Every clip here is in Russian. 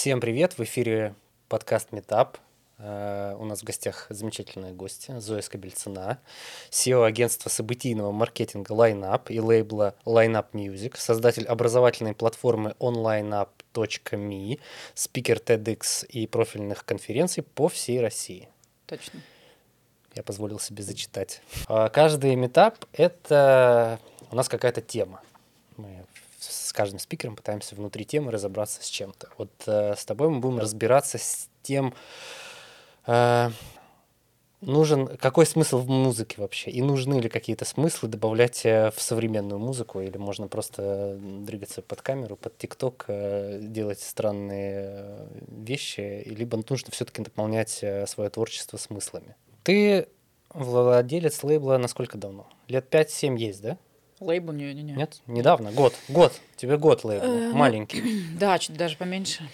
Всем привет! В эфире подкаст Метап. Э, у нас в гостях замечательная гостья Зоя Скобельцина, SEO агентства событийного маркетинга LineUp и лейбла LineUp Music, создатель образовательной платформы onlineup.me, спикер TEDx и профильных конференций по всей России. Точно. Я позволил себе зачитать. А каждый метап — это у нас какая-то тема. Мы с каждым спикером пытаемся внутри темы разобраться с чем-то. Вот э, с тобой мы будем разбираться с тем, э, нужен какой смысл в музыке вообще и нужны ли какие-то смыслы добавлять э, в современную музыку или можно просто двигаться под камеру под тикток э, делать странные вещи либо нужно все-таки наполнять свое творчество смыслами. Ты владелец лейбла насколько давно? Лет 5-7 есть да Лейбл? Не, не, не. Нет? Недавно? Год. Год. Тебе год лейбл. Э, Маленький. Да, чуть даже поменьше.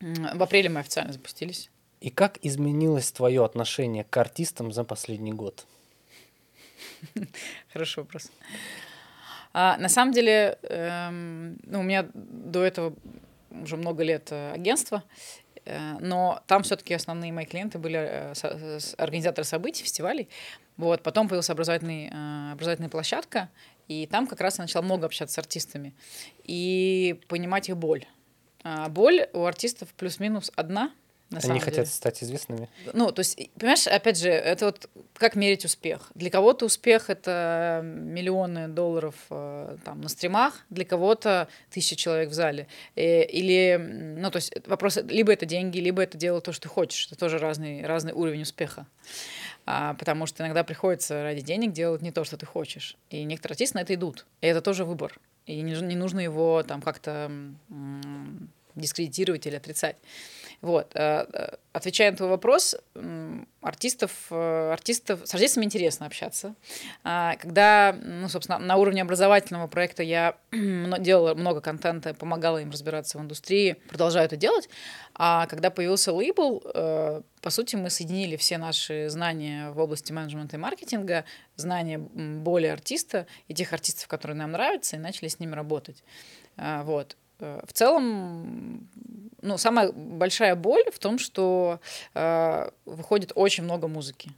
В апреле мы официально запустились. И как изменилось твое отношение к артистам за последний год? Хороший вопрос. А, на самом деле, эм, ну, у меня до этого уже много лет э, агентства, э, но там все-таки основные мои клиенты были э, организаторы событий, фестивалей. Вот, потом появилась образовательный, э, образовательная площадка, и там как раз я начала много общаться с артистами и понимать их боль. А боль у артистов плюс-минус одна. На Они хотят деле. стать известными. Ну, то есть, понимаешь, опять же, это вот как мерить успех. Для кого-то успех это миллионы долларов э, там на стримах, для кого-то тысяча человек в зале. Э, или, ну, то есть вопрос, либо это деньги, либо это дело то, что ты хочешь. Это тоже разный, разный уровень успеха а, потому что иногда приходится ради денег делать не то, что ты хочешь. И некоторые артисты на это идут. И это тоже выбор. И не, не нужно его там как-то дискредитировать или отрицать. Вот. Э, э, отвечая на твой вопрос, артистов, э, артистов, с артистами интересно общаться. А, когда, ну, собственно, на уровне образовательного проекта я делала много контента, помогала им разбираться в индустрии, продолжаю это делать. А когда появился лейбл, по сути, мы соединили все наши знания в области менеджмента и маркетинга, знания более артиста и тех артистов, которые нам нравятся, и начали с ними работать. А, вот. В целом, ну, самая большая боль в том, что э, выходит очень много музыки.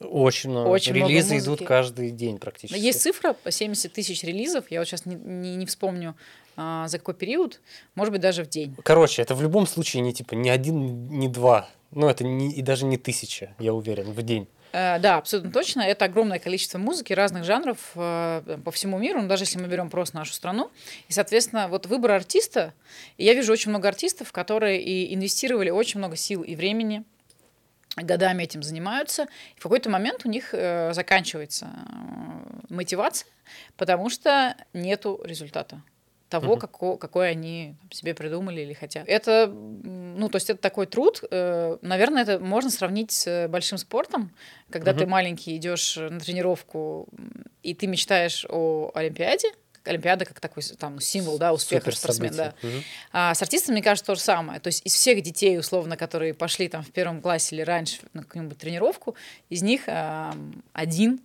Очень много. Очень Релизы много идут каждый день практически. Есть цифра по 70 тысяч релизов. Я вот сейчас не, не, не вспомню, а, за какой период. Может быть, даже в день. Короче, это в любом случае не типа ни один, ни два. Ну, это не, и даже не тысяча, я уверен, в день. Э, да, абсолютно точно. Это огромное количество музыки разных жанров э, по всему миру, ну, даже если мы берем просто нашу страну. И, соответственно, вот выбор артиста, и я вижу очень много артистов, которые и инвестировали очень много сил и времени, годами этим занимаются, и в какой-то момент у них э, заканчивается мотивация, потому что нету результата того, угу. како, какой они себе придумали или хотят. Это, ну, то есть это такой труд. Э, наверное, это можно сравнить с большим спортом, когда угу. ты маленький идешь на тренировку и ты мечтаешь о Олимпиаде, Олимпиада как такой там символ, да, успеха спортсмена. Да. Угу. А с артистами, мне кажется, то же самое. То есть из всех детей, условно, которые пошли там в первом классе или раньше на какую-нибудь тренировку, из них э, один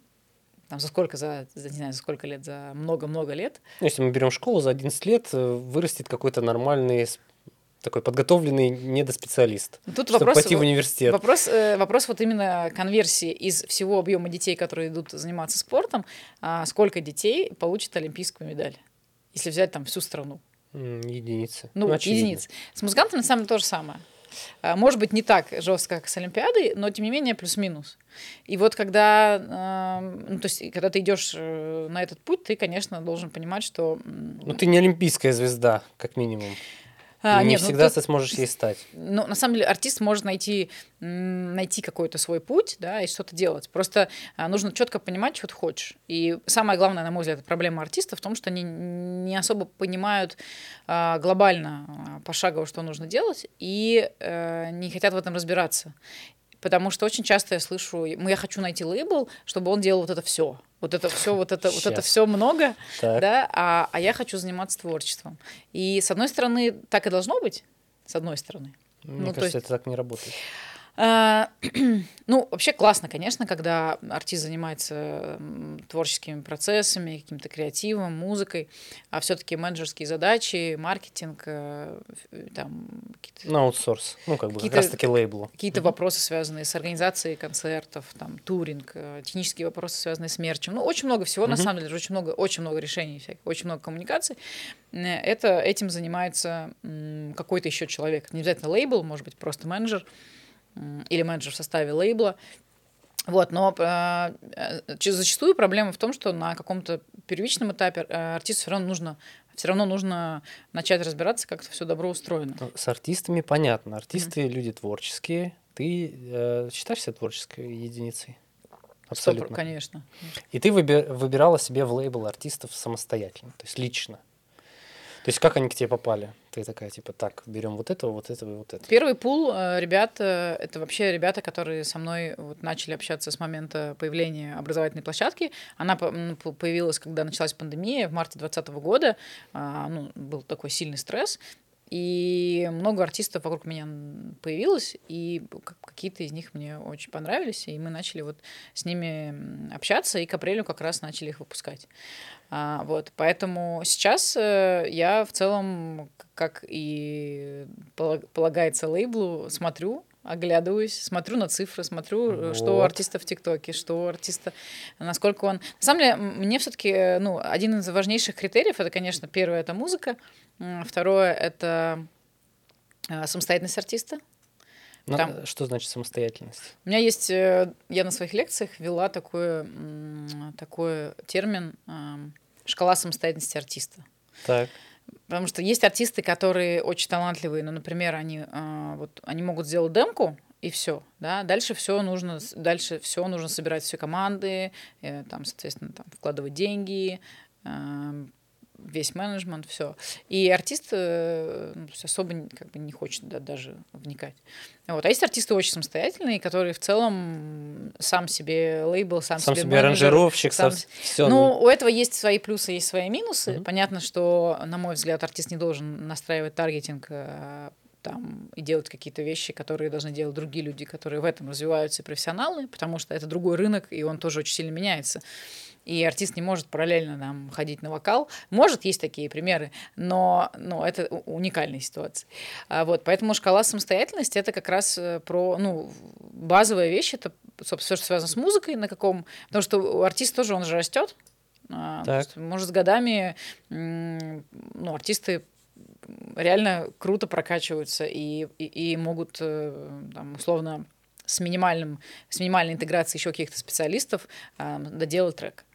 там, за сколько, за, за, не знаю, за сколько лет, за много-много лет. Ну, если мы берем школу, за 11 лет э, вырастет какой-то нормальный такой подготовленный недоспециалист, Тут чтобы вопрос, пойти в университет. Вопрос, э, вопрос вот именно конверсии из всего объема детей, которые идут заниматься спортом, а сколько детей получит олимпийскую медаль, если взять там всю страну? Единицы. Ну, ну единицы. С музыкантами на самом деле то же самое. А, может быть, не так жестко, как с Олимпиадой, но тем не менее плюс-минус. И вот когда, ну, то есть, когда ты идешь э, на этот путь, ты, конечно, должен понимать, что... Ну, ты не олимпийская звезда, как минимум. А, не нет, ну всегда ну, ты сможешь ей стать. Ну, на самом деле, артист может найти, найти какой-то свой путь, да, и что-то делать. Просто а, нужно четко понимать, что ты хочешь. И самое главное, на мой взгляд, проблема артиста в том, что они не особо понимают а, глобально, а, пошагово, что нужно делать, и а, не хотят в этом разбираться. Потому что очень часто я слышу, я хочу найти лейбл, чтобы он делал вот это все. Вот это все, вот это, вот это все много, так. да, а, а я хочу заниматься творчеством. И с одной стороны, так и должно быть, с одной стороны. Мне ну, кажется, есть... это так не работает. А, ну, вообще классно, конечно, когда артист занимается творческими процессами, каким-то креативом, музыкой, а все-таки менеджерские задачи, маркетинг, э, там какие-то... На аутсорс, ну, как бы как раз-таки лейблу. Какие-то mm-hmm. вопросы, связанные с организацией концертов, там, туринг, э, технические вопросы, связанные с мерчем. Ну, очень много всего, mm-hmm. на самом деле, очень много, очень много решений всяких, очень много коммуникаций. Это, этим занимается какой-то еще человек. Не обязательно лейбл, может быть, просто менеджер или менеджер в составе лейбла. Вот, но э, э зачастую проблема в том, что на каком-то первичном этапе э, артисту все равно нужно все равно нужно начать разбираться, как это все добро устроено. Ну, с артистами понятно. Артисты mm-hmm. люди творческие. Ты э, считаешься творческой единицей? Абсолютно. 100%, конечно. И ты выби- выбирала себе в лейбл артистов самостоятельно, то есть лично. То есть как они к тебе попали? Ты такая, типа, так, берем вот этого, вот этого и вот этого. Первый пул э, ребят, это вообще ребята, которые со мной вот начали общаться с момента появления образовательной площадки. Она появилась, когда началась пандемия, в марте 2020 года. А, ну, был такой сильный стресс. И много артистов вокруг меня появилось, и какие-то из них мне очень понравились, и мы начали вот с ними общаться, и к апрелю как раз начали их выпускать. А, вот, поэтому сейчас э, я в целом, как и полагается лейблу, смотрю, оглядываюсь, смотрю на цифры, смотрю, вот. Э, что у артиста в ТикТоке, что у артиста, насколько он... На самом деле, мне все-таки, э, ну, один из важнейших критериев, это, конечно, первое, это музыка, второе, это самостоятельность артиста, но Там, что значит самостоятельность? У меня есть, я на своих лекциях вела такой, такой термин шкала самостоятельности артиста. Так. Потому что есть артисты, которые очень талантливые, но, например, они, э, вот, они могут сделать демку, и все, да, дальше все нужно, дальше все нужно собирать все команды, э, там, соответственно, там, вкладывать деньги, э, весь менеджмент, все. И артист э, ну, особо как бы не хочет да, даже вникать. Вот. А есть артисты очень самостоятельные, которые в целом сам себе лейбл, сам, сам себе, себе менеджер, аранжировщик, сам... все. Ну, у этого есть свои плюсы, есть свои минусы. Угу. Понятно, что, на мой взгляд, артист не должен настраивать таргетинг э, там, и делать какие-то вещи, которые должны делать другие люди, которые в этом развиваются, профессионалы, потому что это другой рынок, и он тоже очень сильно меняется и артист не может параллельно нам ходить на вокал. Может, есть такие примеры, но, но это уникальная ситуация. А вот, поэтому шкала самостоятельности это как раз э, про ну, базовая вещь, это, собственно, все, что связано с музыкой, на каком. Потому что артист тоже он же растет. А, так. Может, с годами ну, артисты реально круто прокачиваются и, и, и могут э, там, условно с минимальным с минимальной интеграцией еще каких-то специалистов э, доделать трек.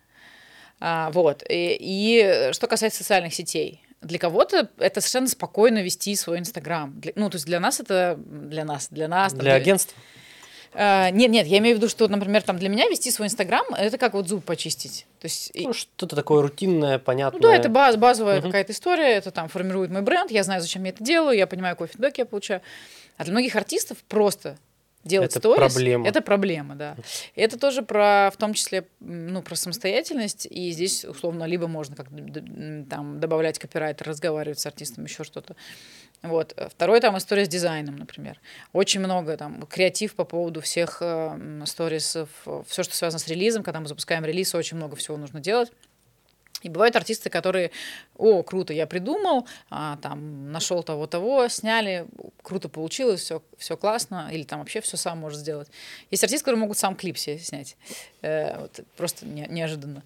А, вот. И, и что касается социальных сетей, для кого-то это совершенно спокойно вести свой Инстаграм. Ну, то есть для нас это... Для нас, для нас... Для там, агентства? Uh, нет, нет, я имею в виду, что, например, там для меня вести свой Инстаграм это как вот зуб почистить. То есть, ну, что-то такое рутинное, понятное. Ну да, это баз, базовая uh-huh. какая-то история, это там формирует мой бренд, я знаю, зачем я это делаю, я понимаю, какой фидбэк я получаю. А для многих артистов просто делать это сторис, проблема. это проблема, да. Это тоже про, в том числе, ну, про самостоятельность, и здесь, условно, либо можно как там добавлять копирайтер, разговаривать с артистом, еще что-то. Вот. Второй там история с дизайном, например. Очень много там креатив по поводу всех э, сторисов, все, что связано с релизом. Когда мы запускаем релиз, очень много всего нужно делать. И бывают артисты, которые, о, круто, я придумал, а, там, нашел того-того, сняли, круто получилось, все, все классно, или там вообще все сам может сделать. Есть артисты, которые могут сам клип себе снять, э, вот, просто не, неожиданно.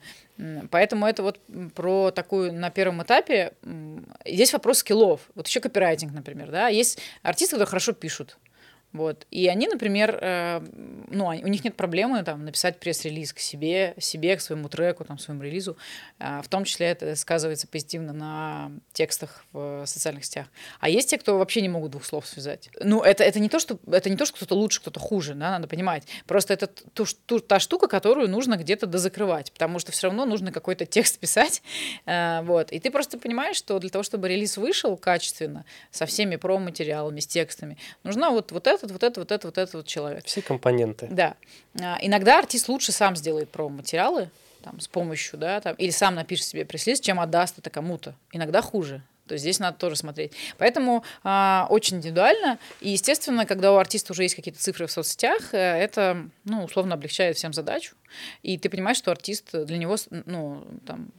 Поэтому это вот про такую на первом этапе. Здесь вопрос скиллов. Вот еще копирайтинг, например, да. Есть артисты, которые хорошо пишут, вот. И они, например, э, ну, у них нет проблемы там, написать пресс-релиз к себе, себе, к своему треку, там, своему релизу. Э, в том числе это сказывается позитивно на текстах в социальных сетях. А есть те, кто вообще не могут двух слов связать. Ну, это, это не то, что это не то, что кто-то лучше, кто-то хуже, да, надо понимать. Просто это ту, ту, та штука, которую нужно где-то дозакрывать, потому что все равно нужно какой-то текст писать. Э, вот. И ты просто понимаешь, что для того, чтобы релиз вышел качественно, со всеми промо-материалами, с текстами, нужна вот, вот это этот, вот это, вот это, вот это вот человек. Все компоненты. Да. А, иногда артист лучше сам сделает промо-материалы, там, с помощью, да, там, или сам напишет себе пресс чем отдаст это кому-то. Иногда хуже. То есть здесь надо тоже смотреть. Поэтому а, очень индивидуально. И, естественно, когда у артиста уже есть какие-то цифры в соцсетях, э, это, ну, условно облегчает всем задачу. И ты понимаешь, что артист для него, ну, там,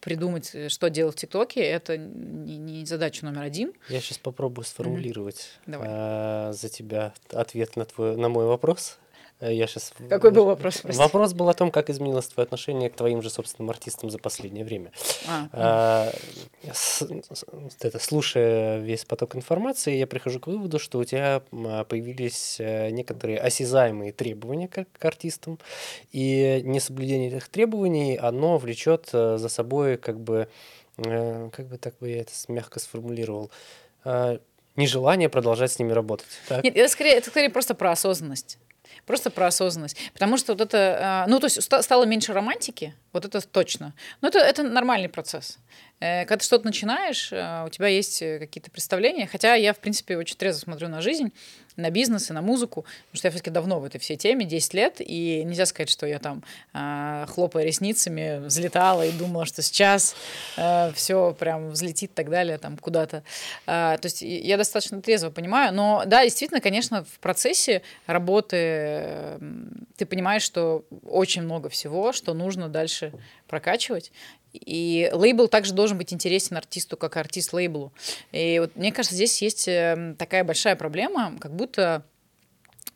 придумать, э, что делать в ТикТоке, это не, не задача номер один. Я сейчас попробую сформулировать mm-hmm. э, за тебя ответ на, твой, на мой вопрос. Э, я сейчас... Какой был вопрос? Простите? Вопрос был о том, как изменилось твое отношение к твоим же собственным артистам за последнее время. А, а, с, это, слушая весь поток информации, я прихожу к выводу, что у тебя появились э, некоторые осязаемые требования к, к артистам, и несоблюдение этих требований, оно влечет э, за собой как бы, как бы так бы я это мягко сформулировал, нежелание продолжать с ними работать. Так? Нет, это скорее, это скорее просто про осознанность. Просто про осознанность. Потому что вот это, а, ну, то есть стало меньше романтики, вот это точно. Но это, это нормальный процесс. Э, когда ты что-то начинаешь, э, у тебя есть э, какие-то представления. Хотя я, в принципе, очень трезво смотрю на жизнь, на бизнес и на музыку, потому что я все-таки давно в этой всей теме, 10 лет, и нельзя сказать, что я там, хлопая ресницами, взлетала и думала, что сейчас все прям взлетит и так далее, там куда-то. То есть я достаточно трезво понимаю, но да, действительно, конечно, в процессе работы ты понимаешь, что очень много всего, что нужно дальше прокачивать. И лейбл также должен быть интересен артисту, как артист лейблу. И вот мне кажется, здесь есть эм, такая большая проблема, как будто...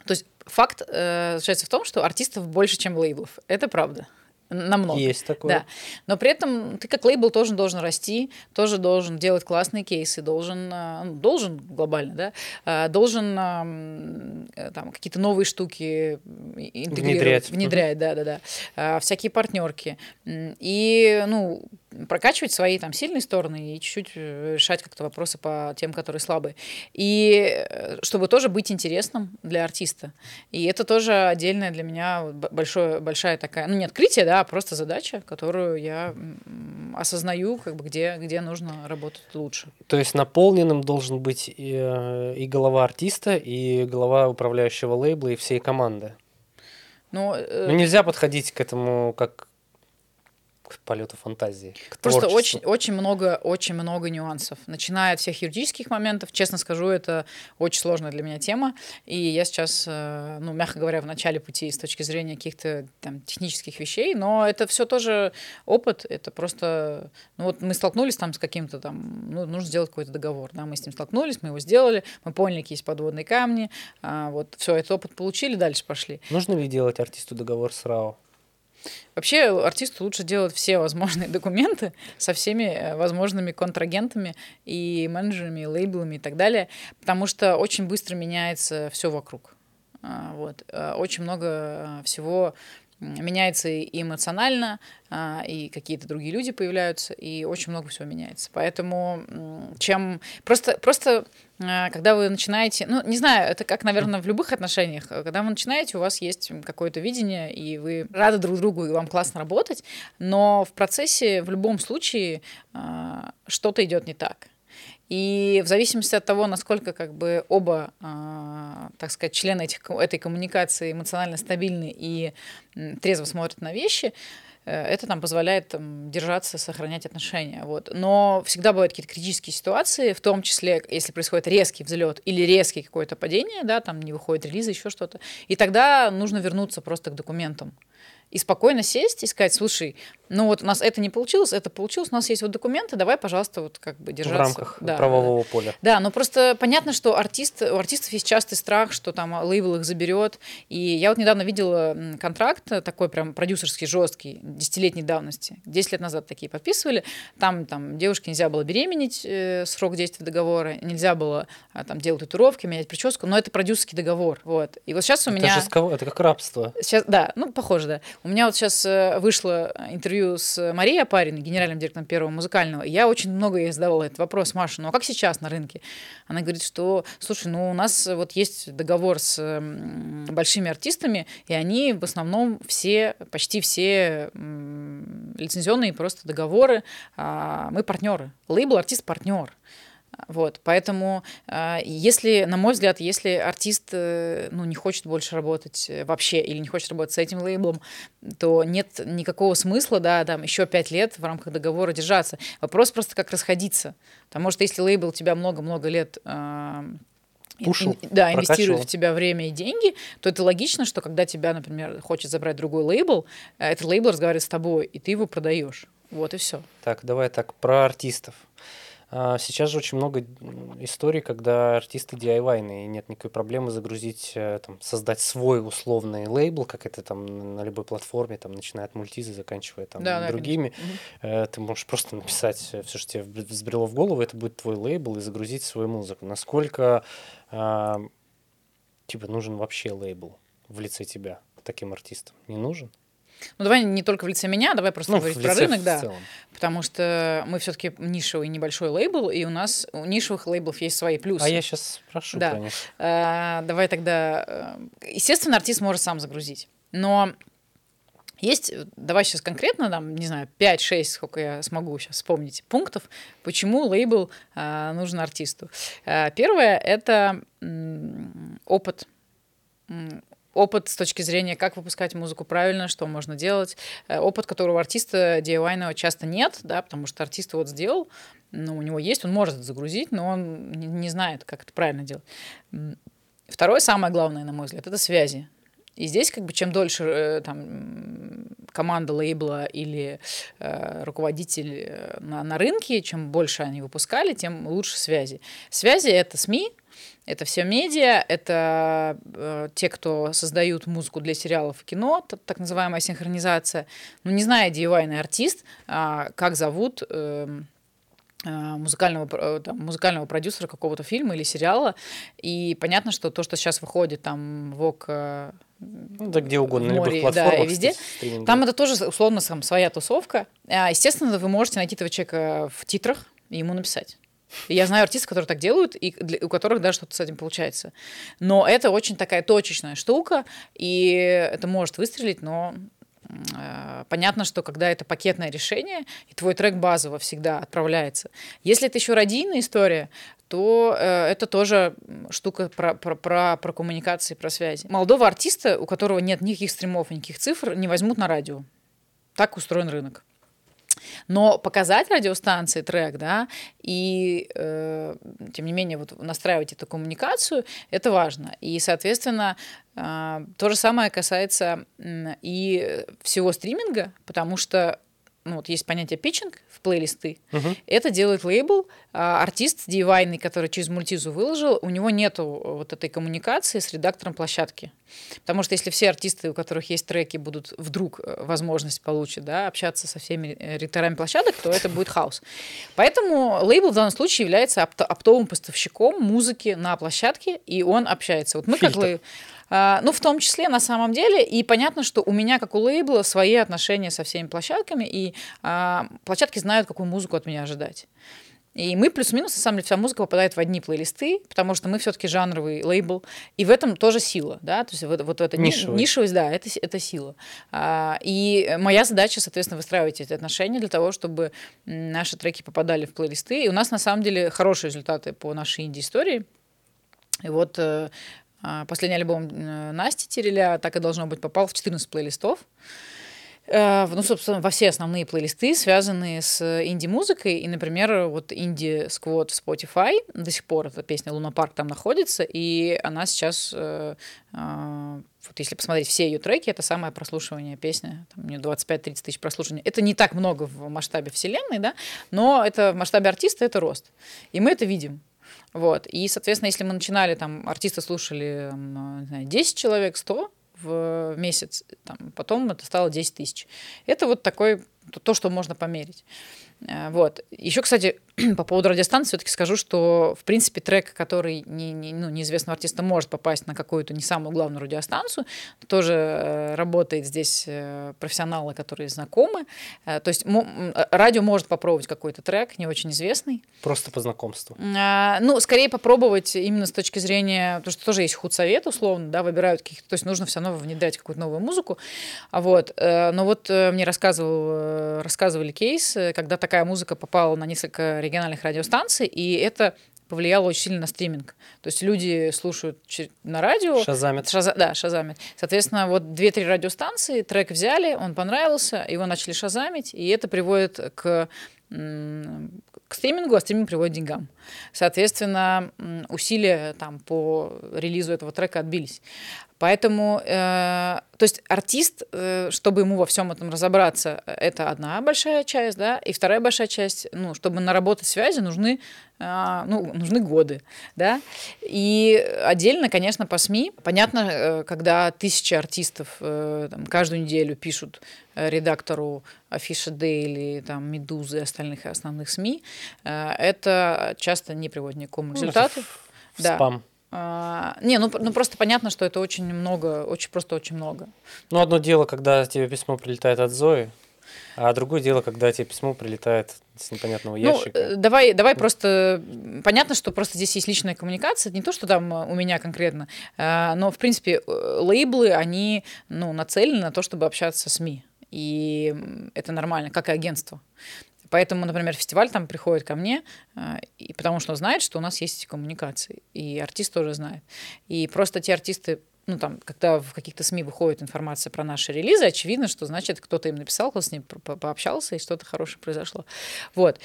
То есть факт э, заключается в том, что артистов больше, чем лейблов. Это правда намного. Есть такое. Да. Но при этом ты как лейбл тоже должен расти, тоже должен делать классные кейсы, должен, э, ну, должен глобально, да, э, должен э, там какие-то новые штуки интегрировать, внедрять, внедрять, да, да, да, всякие партнерки и, ну, прокачивать свои там сильные стороны и чуть-чуть решать как-то вопросы по тем, которые слабые. И чтобы тоже быть интересным для артиста. И это тоже отдельная для меня большое, большая такая, ну не открытие, да, а просто задача, которую я осознаю, как бы где, где нужно работать лучше. То есть наполненным должен быть и, э, и голова артиста, и голова управляющего лейбла, и всей команды. Но, э... ну, нельзя подходить к этому как к полету фантазии. К Просто очень, очень много, очень много нюансов. Начиная от всех юридических моментов, честно скажу, это очень сложная для меня тема. И я сейчас, э, ну, мягко говоря, в начале пути с точки зрения каких-то там технических вещей, но это все тоже опыт, это просто, ну вот мы столкнулись там с каким-то там, ну, нужно сделать какой-то договор, да, мы с ним столкнулись, мы его сделали, мы поняли, какие есть подводные камни, а, вот, все, этот опыт получили, дальше пошли. Нужно ли делать артисту договор с РАО? Вообще артисту лучше делать все возможные документы со всеми э, возможными контрагентами и менеджерами, и лейблами и так далее, потому что очень быстро меняется все вокруг. А, вот. Э, очень много всего меняется и эмоционально, а, и какие-то другие люди появляются, и очень много всего меняется. Поэтому чем просто, просто а, когда вы начинаете, ну, не знаю, это как, наверное, в любых отношениях, когда вы начинаете, у вас есть какое-то видение, и вы рады друг другу, и вам классно работать, но в процессе в любом случае а, что-то идет не так. И в зависимости от того, насколько как бы оба, так сказать, члены этих, этой коммуникации эмоционально стабильны и трезво смотрят на вещи, э, это там позволяет там, держаться, сохранять отношения. Вот. Но всегда бывают какие-то критические ситуации, в том числе, если происходит резкий взлет или резкий какое-то падение, да, там не выходит релизы, еще что-то. И тогда нужно вернуться просто к документам и спокойно сесть и сказать, слушай, ну вот у нас это не получилось, это получилось, у нас есть вот документы, давай, пожалуйста, вот как бы держаться. В рамках да, правового да. поля. Да, но просто понятно, что артист, у артистов есть частый страх, что там лейбл их заберет. И я вот недавно видела контракт такой прям продюсерский, жесткий, десятилетней давности. Десять лет назад такие подписывали. Там, там девушке нельзя было беременеть, э, срок действия договора, нельзя было а, там делать татуировки, менять прическу, но это продюсерский договор. Вот. И вот сейчас у это меня... Это как рабство. Сейчас, да, ну, похоже, да. У меня вот сейчас э, вышло интервью с Марией Апариной, генеральным директором Первого музыкального. Я очень много ей задавала этот вопрос, Маша, ну а как сейчас на рынке? Она говорит, что, слушай, ну у нас вот есть договор с большими артистами, и они в основном все, почти все лицензионные просто договоры. А, мы партнеры. Лейбл артист партнер. Вот, поэтому, э, если, на мой взгляд, если артист э, ну, не хочет больше работать э, вообще или не хочет работать с этим лейблом, то нет никакого смысла, да, там еще пять лет в рамках договора держаться. Вопрос просто как расходиться. Потому что если лейбл тебя много-много лет Пушил, да, инвестирует в тебя время и деньги, то это логично, что когда тебя, например, хочет забрать другой лейбл, этот лейбл разговаривает с тобой, и ты его продаешь. Вот и все. Так, давай так про артистов. А, сейчас же очень много историй, когда артисты DIY, и нет никакой проблемы загрузить, э, там, создать свой условный лейбл, как это там на любой платформе, там, начиная от мультизы, заканчивая там да, другими. Да, Ты можешь просто написать все, что тебе взбрело в голову, это будет твой лейбл, и загрузить свою музыку. Насколько типа нужен вообще лейбл в лице тебя таким артистам? Не нужен? Ну, давай не только в лице меня, давай просто ну, говорить про рынок, да. Целом. Потому что мы все-таки нишевый небольшой лейбл, и у нас у нишевых лейблов есть свои плюсы. А я сейчас спрошу, да. конечно. А, давай тогда... Э, естественно, артист может сам загрузить. Но есть, давай сейчас конкретно, там, не знаю, 5-6, сколько я смогу сейчас вспомнить, пунктов, почему лейбл а, нужен артисту. А, первое — это м, опыт опыт с точки зрения, как выпускать музыку правильно, что можно делать. Э, опыт, которого артиста DIY часто нет, да, потому что артист вот сделал, ну, у него есть, он может загрузить, но он не, не знает, как это правильно делать. Второе, самое главное, на мой взгляд, это связи. И здесь, как бы, чем дольше э, там, команда лейбла или э, руководитель э, на, на рынке, чем больше они выпускали, тем лучше связи. Связи — это СМИ, это все медиа, это э, те, кто создают музыку для сериалов и кино, так, так называемая синхронизация. Ну, не зная DIY артист, э, как зовут... Эм, э, музыкального, э, там, музыкального продюсера какого-то фильма или сериала. И понятно, что то, что сейчас выходит там в ОК ну, да где угодно, море, да, и везде. Там это тоже условно сам, своя тусовка. А, естественно, вы можете найти этого человека в титрах и ему написать. Я знаю артистов, которые так делают, и для, у которых даже что-то с этим получается. Но это очень такая точечная штука, и это может выстрелить, но э, понятно, что когда это пакетное решение, и твой трек базово всегда отправляется. Если это еще радийная история, то э, это тоже штука про, про, про, про коммуникации, про связи. Молодого артиста, у которого нет никаких стримов, никаких цифр, не возьмут на радио. Так устроен рынок. Но показать радиостанции трек, да, и э, тем не менее вот настраивать эту коммуникацию, это важно. И, соответственно, э, то же самое касается э, и всего стриминга, потому что ну, вот есть понятие питчинг в плейлисты. Uh-huh. Это делает лейбл, а, артист DIY, который через мультизу выложил, у него нету вот этой коммуникации с редактором площадки. Потому что если все артисты, у которых есть треки, будут вдруг э, возможность получить, да, общаться со всеми э, редакторами площадок, то это будет хаос. Поэтому лейбл в данном случае является оптовым поставщиком музыки на площадке, и он общается. Вот мы Фильтр. как лейбл ну, в том числе, на самом деле, и понятно, что у меня, как у лейбла, свои отношения со всеми площадками, и а, площадки знают, какую музыку от меня ожидать. И мы плюс-минус, на самом деле, вся музыка попадает в одни плейлисты, потому что мы все-таки жанровый лейбл, и в этом тоже сила, да, то есть вот, вот эта Нишевый. нишевость, да, это, это сила. А, и моя задача, соответственно, выстраивать эти отношения для того, чтобы наши треки попадали в плейлисты, и у нас, на самом деле, хорошие результаты по нашей инди-истории. И вот э, а, последний альбом э, Насти Тереля так и должно быть попал в 14 плейлистов. Э, ну, собственно, во все основные плейлисты, связанные с инди-музыкой. И, например, вот инди-сквот в Spotify, до сих пор эта песня «Луна Парк» там находится, и она сейчас, э, вот если посмотреть все ее треки, это самое прослушивание песня, там, у нее 25-30 тысяч прослушиваний. Это не так много в масштабе вселенной, да, но это в масштабе артиста это рост. И мы это видим. Вот. И, соответственно, если мы начинали, там, артисты слушали не знаю, 10 человек, 100 в месяц, там, потом это стало 10 тысяч. Это вот такой, то, что можно померить. Э, вот. Еще, кстати, по поводу радиостанции все-таки скажу, что, в принципе, трек, который не, не, ну, неизвестного артиста может попасть на какую-то не самую главную радиостанцию, тоже э, работает здесь э, профессионалы, которые знакомы. То есть радио может попробовать какой-то трек, не очень известный. Просто по знакомству. Э, ну, скорее попробовать именно с точки зрения, потому что тоже есть худсовет, условно, да, выбирают каких-то, то есть нужно все равно внедрять какую-то новую музыку. А вот, но вот мне рассказывал, рассказывали кейс, когда такая музыка попала на несколько региональных радиостанций, и это повлияло очень сильно на стриминг. То есть люди слушают на радио. Шазамят. Шаза, да, шазамят. Соответственно, вот две-три радиостанции, трек взяли, он понравился, его начали шазамить, и это приводит к к стримингу, а стриминг приводит к деньгам. Соответственно, усилия там, по релизу этого трека отбились. Поэтому, э, то есть артист, э, чтобы ему во всем этом разобраться, это одна большая часть, да, и вторая большая часть, ну, чтобы наработать связи, нужны, э, ну, нужны годы, да. И отдельно, конечно, по СМИ, понятно, э, когда тысячи артистов э, там, каждую неделю пишут э, редактору Афиша Дейли, там, Медузы и остальных основных СМИ, э, это часто не приводит ни к какому ну, результату. Ну, да. Спам. А, не, ну, ну просто понятно, что это очень много, очень просто очень много. Ну, одно дело, когда тебе письмо прилетает от Зои, а другое дело, когда тебе письмо прилетает с непонятного ну, ящика. Ну, давай, давай просто... Понятно, что просто здесь есть личная коммуникация. Не то, что там у меня конкретно, а, но, в принципе, э, лейблы, они ну, нацелены на то, чтобы общаться с СМИ. И это нормально, как и агентство. Поэтому, например, фестиваль там приходит ко мне, а, и потому что знает, что у нас есть эти коммуникации. И артист тоже знает. И просто те артисты, ну, там, когда в каких-то СМИ выходит информация про наши релизы, очевидно, что, значит, кто-то им написал, кто с ним по пообщался, и что-то хорошее произошло. Вот.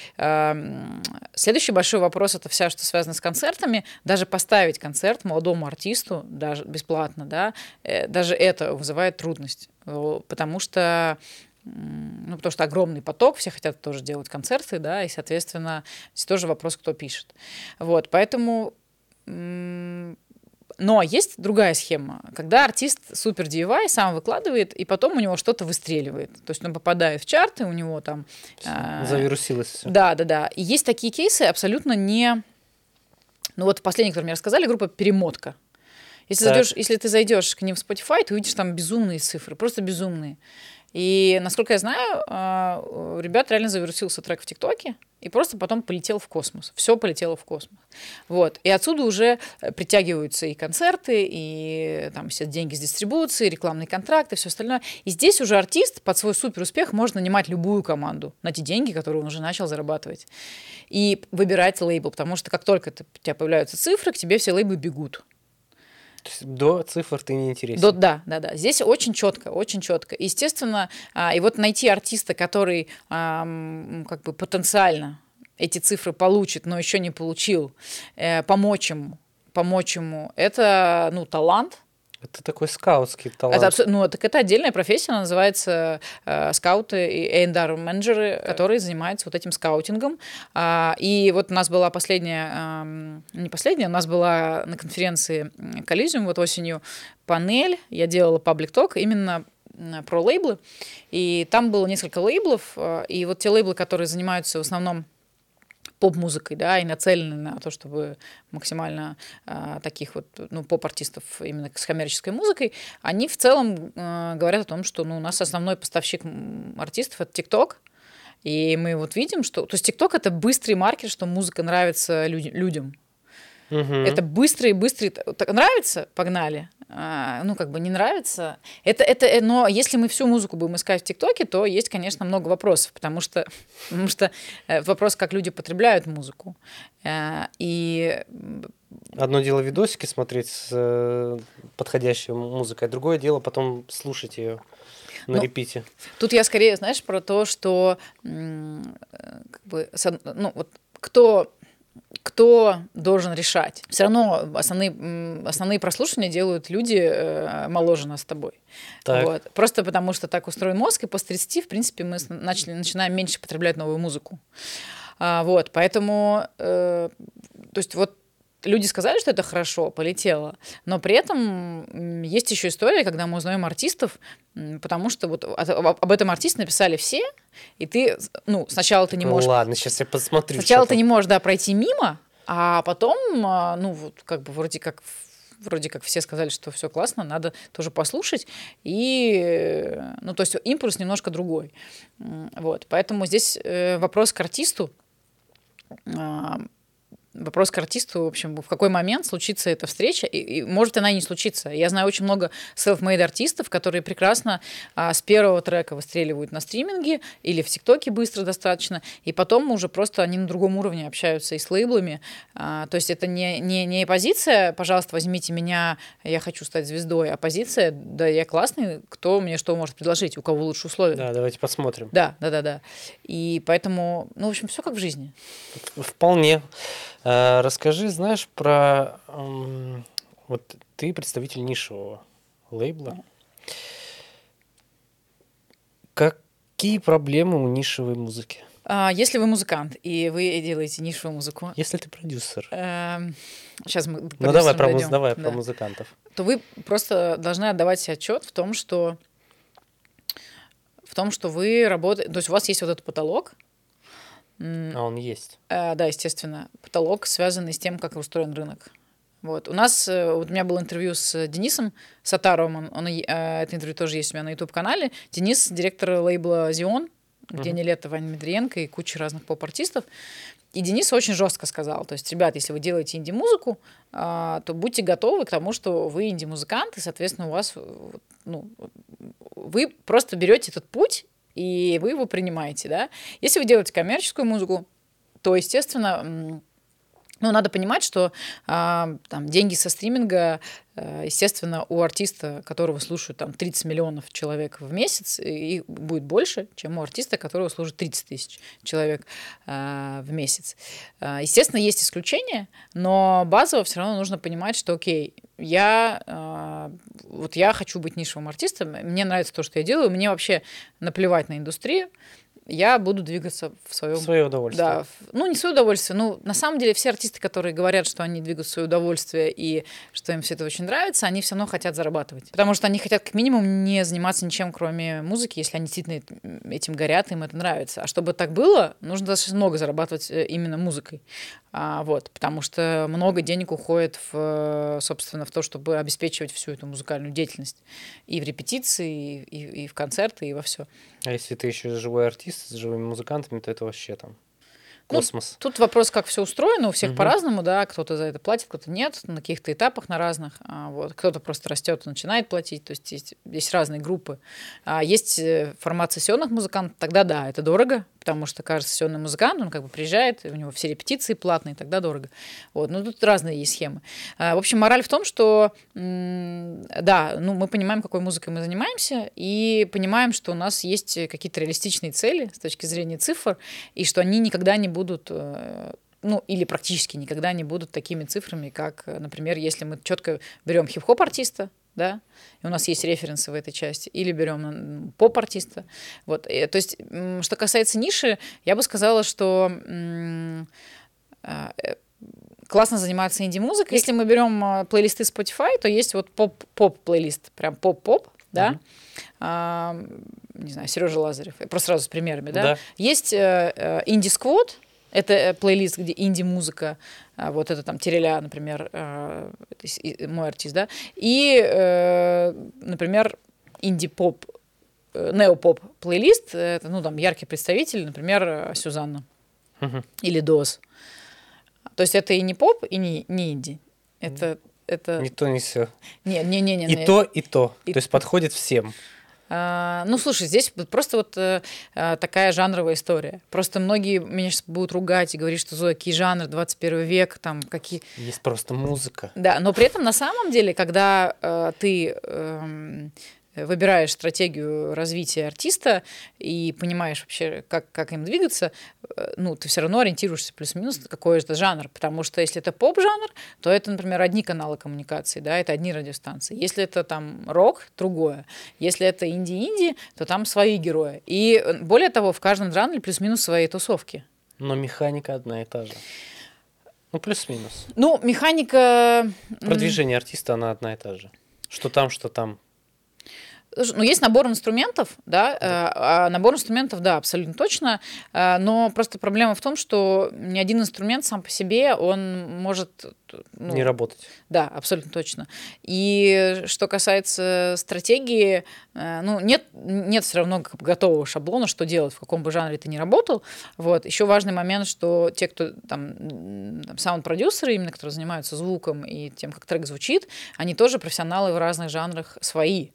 Следующий большой вопрос — это вся, что связано с концертами. Даже поставить концерт молодому артисту, даже бесплатно, да, э, даже это вызывает трудность. Потому что ну, потому что огромный поток, все хотят тоже делать концерты, да, и, соответственно, здесь тоже вопрос, кто пишет. Вот, поэтому... Но есть другая схема, когда артист супер DIY сам выкладывает, и потом у него что-то выстреливает. То есть он попадает в чарты, у него там... Э, Завирусилось все. Да, да, да. И есть такие кейсы абсолютно не... Ну вот последний, который мне рассказали, группа «Перемотка». Если, зайдешь, если ты зайдешь к ним в Spotify, ты увидишь там безумные цифры, просто безумные. И, насколько я знаю, а, у ребят реально завирусился трек в ТикТоке, и просто потом полетел в космос. Все полетело в космос. Вот. И отсюда уже э, притягиваются и концерты, и там все деньги с дистрибуции, рекламные контракты, все остальное. И здесь уже артист под свой супер успех может нанимать любую команду на те деньги, которые он уже начал зарабатывать. И выбирать лейбл, потому что как только у тебя появляются цифры, к тебе все лейблы бегут. То есть до цифр ты не интересен. До, да, да, да. Здесь очень четко, очень четко. Естественно, а, и вот найти артиста, который а, как бы потенциально эти цифры получит, но еще не получил, э, помочь ему, помочь ему, это ну талант, это такой скаутский талант. Это, ну, так это отдельная профессия, она называется э, скауты и A&R менеджеры, которые занимаются вот этим скаутингом. А, и вот у нас была последняя, э, не последняя, у нас была на конференции Коллизиум вот осенью панель, я делала паблик ток именно про лейблы, и там было несколько лейблов, э, и вот те лейблы, которые занимаются в основном поп-музыкой, да, и нацелены на то, чтобы максимально э, таких вот, ну, поп-артистов именно с коммерческой музыкой, они в целом э, говорят о том, что, ну, у нас основной поставщик артистов — это ТикТок, и мы вот видим, что... То есть ТикТок — это быстрый маркер, что музыка нравится люд- людям. Угу. Это быстрый, быстрый... Так нравится? Погнали. А, ну, как бы не нравится. Это, это, э, но если мы всю музыку будем искать в ТикТоке, то есть, конечно, много вопросов, потому что, потому что э, вопрос, как люди потребляют музыку. Э, и Одно дело видосики смотреть с подходящей музыкой, а другое дело потом слушать ее на ну, репите. Тут я скорее, знаешь, про то, что как бы, ну, вот кто кто должен решать. Все равно основные, основные прослушивания делают люди э, моложе нас с тобой. Вот. Просто потому, что так устроен мозг, и после 30, в принципе, мы начали, начинаем меньше потреблять новую музыку. А, вот, поэтому, э, то есть вот люди сказали, что это хорошо, полетело, но при этом есть еще история, когда мы узнаем артистов, потому что вот об этом артисте написали все, и ты, ну, сначала ты не можешь... Ну, ладно, сейчас я посмотрю. Сначала ты не можешь, да, пройти мимо, а потом, а, ну, вот как бы вроде как вроде как все сказали, что все классно, надо тоже послушать. И, ну, то есть импульс немножко другой. Вот, поэтому здесь э, вопрос к артисту. Вопрос к артисту, в общем, в какой момент случится эта встреча, и, и может она и не случиться. Я знаю очень много self-made артистов, которые прекрасно а, с первого трека выстреливают на стриминге или в ТикТоке быстро достаточно, и потом уже просто они на другом уровне общаются и с лейблами. А, то есть это не, не, не позиция, пожалуйста, возьмите меня, я хочу стать звездой, а позиция, да, я классный, кто мне что может предложить, у кого лучше условия. Да, давайте посмотрим. Да, да, да, да. И поэтому, ну, в общем, все как в жизни. Вполне. А, расскажи, знаешь, про... Вот ты представитель нишевого лейбла. Какие проблемы у нишевой музыки? А, если вы музыкант и вы делаете нишевую музыку, Если ты продюсер. сейчас мы Ну давай, про, муз- давай Да. про музыкантов. то вы просто должны отдавать себе отчет в том, что в том, что вы работаете, то есть у вас есть вот этот потолок, А он есть. э, да, естественно, потолок, связанный с тем, как устроен рынок. Вот. У нас, э, вот у меня было интервью с Денисом Сатаровым, он, он э, это интервью тоже есть у меня на YouTube-канале. Денис, директор лейбла «Зион», где Мгм. Нелета, Ваня Медриенко и куча разных поп-артистов. И Денис очень жестко сказал, то есть, ребят, если вы делаете инди-музыку, а, то будьте готовы к тому, что вы инди-музыкант, и, соответственно, у вас, э, ну, вы просто берете этот путь, и вы его принимаете, да. Если вы делаете коммерческую музыку, то, естественно, ну, надо понимать, что а, там, деньги со стриминга, э, естественно, у артиста, которого слушают там 30 миллионов человек в месяц, их будет больше, чем у артиста, которого слушает 30 тысяч человек а, в месяц. А, Естественно, есть исключения, но базово все равно нужно понимать, что, окей, я вот я хочу быть нишевым артистом, мне нравится то, что я делаю, мне вообще наплевать на индустрию, я буду двигаться в своем В свое удовольствие. да, ну не свое удовольствие. Ну, на самом деле, все артисты, которые говорят, что они двигают в свое удовольствие и что им все это очень нравится, они все равно хотят зарабатывать. Потому что они хотят как минимум не заниматься ничем, кроме музыки, если они действительно эт- этим горят, им это нравится. А чтобы так было, нужно достаточно много зарабатывать э, именно музыкой. А, вот, потому что много денег уходит в, э, собственно, в то, чтобы обеспечивать всю эту музыкальную деятельность. И в репетиции, и, и- и в концерты, и во все. А если ты еще живой артист с живыми музыкантами, то это вообще там Ну, космос. Тут вопрос, как все устроено, у всех Мгм. по-разному, да, кто-то за это платит, кто-то нет, на каких-то этапах, на разных, а, вот, кто-то просто растет и начинает платить, то есть есть, есть разные группы. А есть э, формат сессионных музыкантов, тогда да, это дорого, потому что каждый сессионный музыкант, он как бы приезжает, у него все репетиции платные, тогда дорого. Вот, ну тут разные есть схемы. А, В общем, мораль в том, что да, ну мы понимаем, какой музыкой мы занимаемся, и понимаем, что у нас есть какие-то реалистичные цели с точки зрения цифр, и что они никогда не будут э, ну, или практически никогда не будут такими цифрами, как, например, если мы четко берем хип-хоп артиста, да, и у нас есть референсы в этой части, или берем поп-артиста. Вот. э, То есть, что касается ниши, я бы сказала, что а, э, классно заниматься инди-музыкой. Если мы берем а, плейлисты Spotify, то есть вот поп-поп-плейлист, прям поп-поп, да. А, не знаю, Сережа Лазарев, просто сразу с примерами, да. Да. Есть э, инди-сквот, это плейлист, где инди-музыка, вот это там Тереля, например, э, мой артист, да, и, э, например, инди-поп, э, неопоп плейлист, это, ну, там, яркий представитель, например, Сюзанна Мгм. или Доз. То есть это и не поп, и не, не инди. Это, это... Ни то, ни все. Не, не, не, не, И не. то, и то. И То есть подходит всем. А, ну, слушай, здесь просто вот э, а, такая жанровая история. Просто многие меня сейчас будут ругать и говорить, что Зоя, какие жанры, 21 век, там, какие... Есть просто музыка. Да, но при этом на самом деле, когда э, ты эм, выбираешь стратегию развития артиста и понимаешь вообще, как, как им двигаться, э, ну, ты все равно ориентируешься плюс-минус, какой это жанр. Потому что если это поп-жанр, то это, например, одни каналы коммуникации, да, это одни радиостанции. Если это там рок, другое. Если это инди-инди, то там свои герои. И э, более того, в каждом жанре плюс-минус свои тусовки. Но механика одна и та же. Ну, плюс-минус. Ну, механика... Продвижение артиста, она одна и та же. Что там, что там. Ну, есть набор инструментов, да, да. А набор инструментов, да, абсолютно точно, э, но просто проблема в том, что ни один инструмент сам по себе, он может... Ну, не работать. Да, абсолютно точно. И что касается стратегии, э, ну, нет, нет все равно готового шаблона, что делать, в каком бы жанре ты ни работал. Вот. Еще важный момент, что те, кто там, там саунд-продюсеры, именно которые занимаются звуком и тем, как трек звучит, они тоже профессионалы в разных жанрах свои.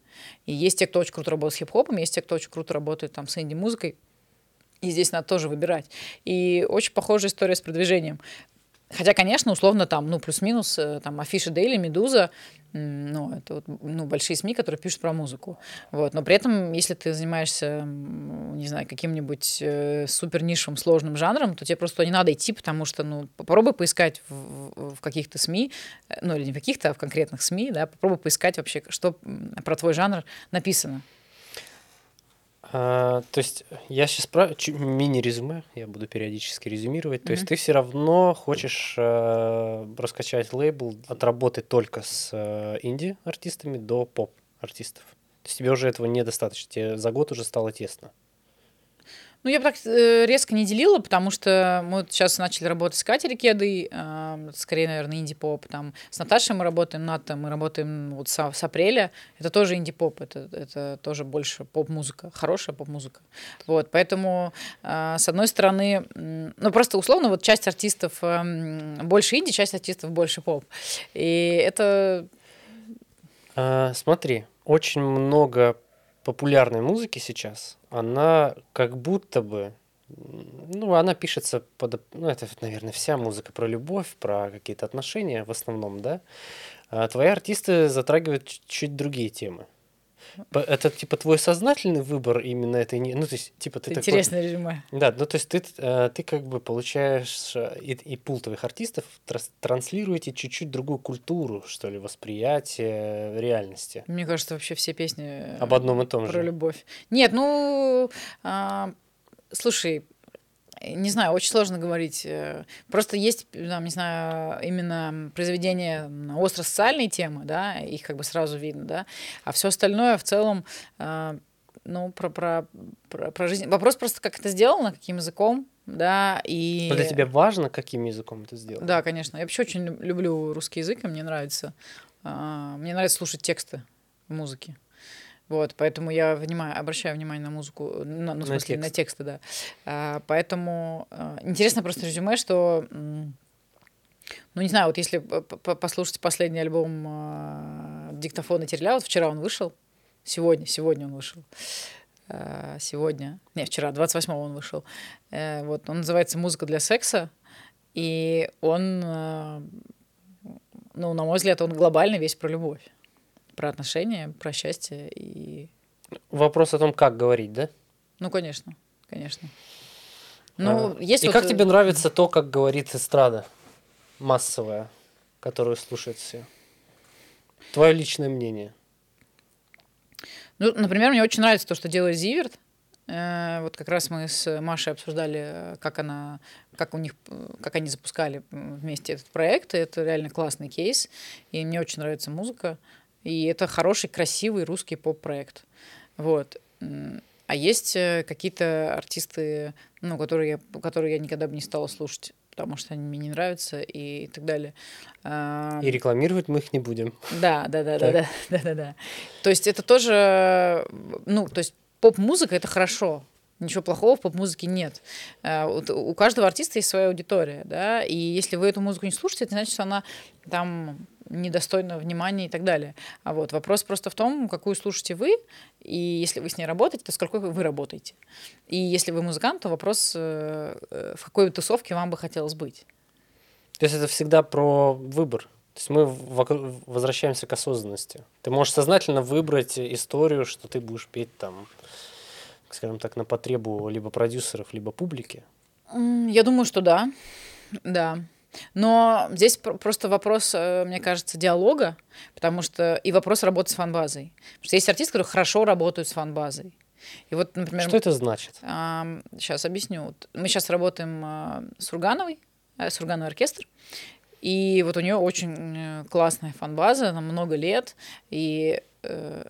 И есть те, кто очень круто работает с хип-хопом, есть те, кто очень круто работает там с инди-музыкой. И здесь надо тоже выбирать. И очень похожая история с продвижением. Хотя, конечно, условно там, ну, плюс-минус, э, там, Афиша Дейли, Медуза, ну, это вот, ну, большие СМИ, которые пишут про музыку. Вот. Но при этом, если ты занимаешься, не знаю, каким-нибудь э, супер нишевым, сложным жанром, то тебе просто не надо идти, потому что, ну, попробуй поискать в, в каких-то СМИ, э, ну, или не в каких-то, а в конкретных СМИ, да, попробуй поискать вообще, что про твой жанр написано. А, то есть я сейчас про мини-резюме, я буду периодически резюмировать. Mm-hmm. То есть ты все равно хочешь э, раскачать лейбл от работы только с э, инди-артистами до поп-артистов. То есть тебе уже этого недостаточно, тебе за год уже стало тесно. Ну, я бы так э, резко не делила, потому что мы вот сейчас начали работать с Катей Рикедой, э, скорее, наверное, инди-поп. Там с Наташей мы работаем, Ната мы работаем вот с, с апреля. Это тоже инди-поп, это, это тоже больше поп-музыка, хорошая поп-музыка. Вот, поэтому, э, с одной стороны, ну, просто условно, вот часть артистов э, больше инди, часть артистов больше поп. И это... А, смотри, очень много популярной музыки сейчас, она как будто бы, ну, она пишется под, ну, это, наверное, вся музыка про любовь, про какие-то отношения в основном, да. А твои артисты затрагивают чуть другие темы. Это типа твой сознательный выбор именно этой ну то есть типа ты интересное такой, резюме. Да, ну то есть ты э, ты как бы получаешь э, и, и пул твоих артистов транслируете чуть-чуть другую культуру что ли восприятие реальности. Мне кажется вообще все песни об одном и том про же. Про любовь. Нет, ну а, слушай, не знаю, очень сложно говорить. Э, просто есть, там, не знаю, именно произведения на остро-социальные темы, да, их как бы сразу видно, да, а все остальное в целом, э, ну, про, про, про, про жизнь. Вопрос просто, как это сделано, каким языком, да, и... Но для тебя важно, каким языком это сделано? Да, конечно. Я вообще очень люблю русский язык, и мне нравится. А, мне нравится слушать тексты музыки. Вот, поэтому я внимаю, обращаю внимание на музыку, на, ну, в смысле, на, текст. на тексты, да. А, поэтому а, интересно просто резюме, что, ну, не знаю, вот если послушать последний альбом а, Диктофона Терля, вот вчера он вышел, сегодня, сегодня он вышел, а, сегодня, не, вчера, 28-го он вышел, а, вот, он называется «Музыка для секса», и он, а, ну, на мой взгляд, он глобально весь про любовь про отношения, про счастье и... Вопрос о том, как говорить, да? Ну, конечно, конечно. Ну, а, есть и вот... как тебе нравится то, как говорит эстрада массовая, которую слушают все? Твое личное мнение. Ну, например, мне очень нравится то, что делает Зиверт. Э, вот как раз мы с Машей обсуждали, как она, как у них, как они запускали вместе этот проект. И это реально классный кейс. И мне очень нравится музыка. И это хороший, красивый русский поп-проект. Вот. А есть э, какие-то артисты, ну, которые я, которые я никогда бы не стала слушать, потому что они мне не нравятся и так далее. И рекламировать мы их не будем. Да, да, да, да, да, да, да, да. То есть это тоже, ну, то есть поп-музыка это хорошо, Ничего плохого в поп-музыке нет. Э, у каждого артиста есть своя аудитория, да, и если вы эту музыку не слушаете, это значит, что она там недостойна внимания и так далее. А вот вопрос просто в том, какую слушаете вы, и если вы с ней работаете, то сколько вы работаете. И если вы музыкант, то вопрос, э, э, в какой тусовке вам бы хотелось быть. То есть это всегда про выбор. То есть мы возвращаемся к осознанности. Ты можешь сознательно выбрать историю, что ты будешь петь там, скажем так, на потребу либо продюсеров, либо публики. Я думаю, что да. Да. Но здесь просто вопрос, э, мне кажется, диалога, потому что и вопрос работы с фанбазой. Потому что есть артисты, которые хорошо работают с фанбазой. И вот, например, что это значит? Сейчас объясню. Мы сейчас работаем а, с Ургановой, э, с Ургановой оркестр. И вот у нее очень классная фанбаза, много лет. И